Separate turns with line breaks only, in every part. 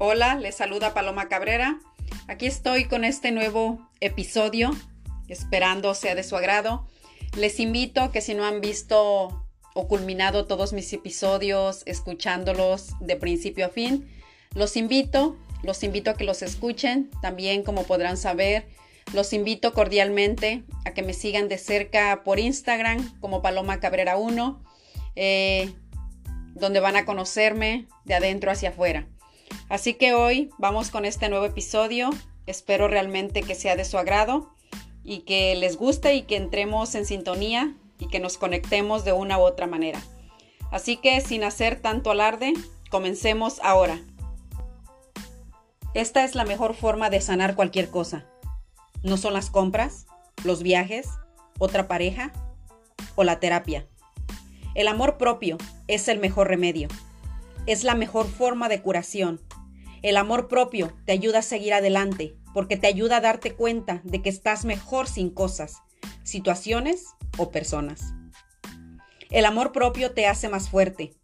Hola, les saluda Paloma Cabrera. Aquí estoy con este nuevo episodio, esperando sea de su agrado. Les invito que si no han visto o culminado todos mis episodios, escuchándolos de principio a fin, los invito, los invito a que los escuchen. También, como podrán saber, los invito cordialmente a que me sigan de cerca por Instagram como Paloma Cabrera 1, eh, donde van a conocerme de adentro hacia afuera. Así que hoy vamos con este nuevo episodio. Espero realmente que sea de su agrado y que les guste y que entremos en sintonía y que nos conectemos de una u otra manera. Así que sin hacer tanto alarde, comencemos ahora. Esta es la mejor forma de sanar cualquier cosa. No son las compras, los viajes, otra pareja o la terapia. El amor propio es el mejor remedio. Es la mejor forma de curación el amor propio te ayuda a seguir adelante porque te ayuda a darte cuenta de que estás mejor sin cosas, situaciones o personas. El amor propio te hace más fuerte.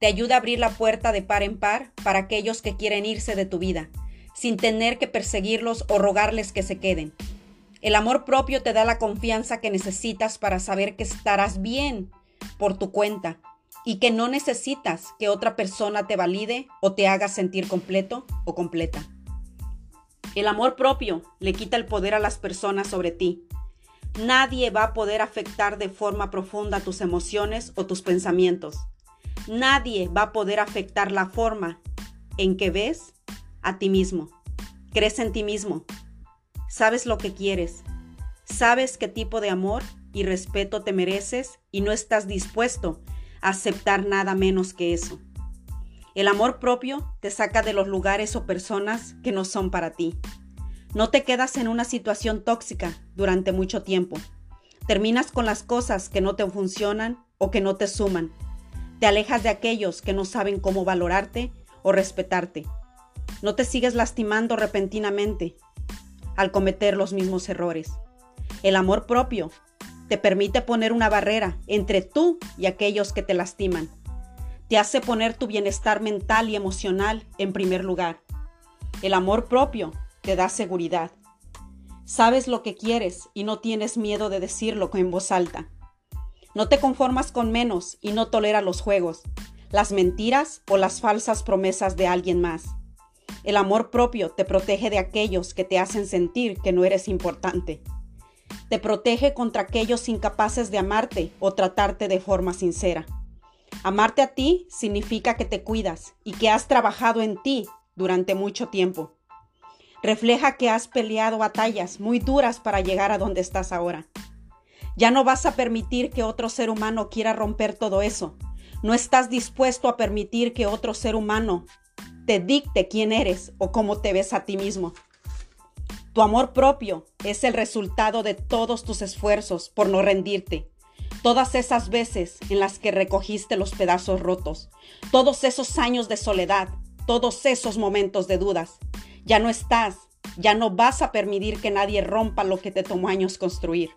Te ayuda a abrir la puerta de par en par para aquellos que quieren irse de tu vida, sin tener que perseguirlos o rogarles que se queden. El amor propio te da la confianza que necesitas para saber que estarás bien por tu cuenta y que no necesitas que otra persona te valide o te haga sentir completo o completa. El amor propio le quita el poder a las personas sobre ti. Nadie va a poder afectar de forma profunda tus emociones o tus pensamientos. Nadie va a poder afectar la forma en que ves a ti mismo. Crees en ti mismo. Sabes lo que quieres. Sabes qué tipo de amor y respeto te mereces y no estás dispuesto aceptar nada menos que eso. El amor propio te saca de los lugares o personas que no son para ti. No te quedas en una situación tóxica durante mucho tiempo. Terminas con las cosas que no te funcionan o que no te suman. Te alejas de aquellos que no saben cómo valorarte o respetarte. No te sigues lastimando repentinamente al cometer los mismos errores. El amor propio te permite poner una barrera entre tú y aquellos que te lastiman. Te hace poner tu bienestar mental y emocional en primer lugar. El amor propio te da seguridad. Sabes lo que quieres y no tienes miedo de decirlo en voz alta. No te conformas con menos y no toleras los juegos, las mentiras o las falsas promesas de alguien más. El amor propio te protege de aquellos que te hacen sentir que no eres importante. Te protege contra aquellos incapaces de amarte o tratarte de forma sincera. Amarte a ti significa que te cuidas y que has trabajado en ti durante mucho tiempo. Refleja que has peleado batallas muy duras para llegar a donde estás ahora. Ya no vas a permitir que otro ser humano quiera romper todo eso. No estás dispuesto a permitir que otro ser humano te dicte quién eres o cómo te ves a ti mismo. Tu amor propio es el resultado de todos tus esfuerzos por no rendirte. Todas esas veces en las que recogiste los pedazos rotos, todos esos años de soledad, todos esos momentos de dudas. Ya no estás, ya no vas a permitir que nadie rompa lo que te tomó años construir.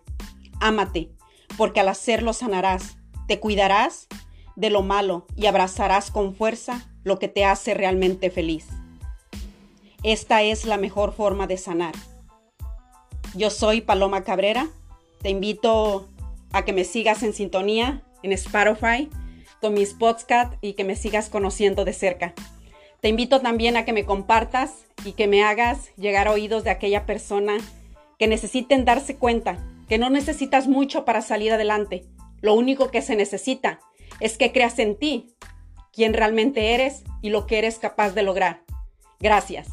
Ámate, porque al hacerlo sanarás, te cuidarás de lo malo y abrazarás con fuerza lo que te hace realmente feliz. Esta es la mejor forma de sanar. Yo soy Paloma Cabrera. Te invito a que me sigas en sintonía en Spotify con mis podcasts y que me sigas conociendo de cerca. Te invito también a que me compartas y que me hagas llegar a oídos de aquella persona que necesiten darse cuenta que no necesitas mucho para salir adelante. Lo único que se necesita es que creas en ti, quién realmente eres y lo que eres capaz de lograr. Gracias.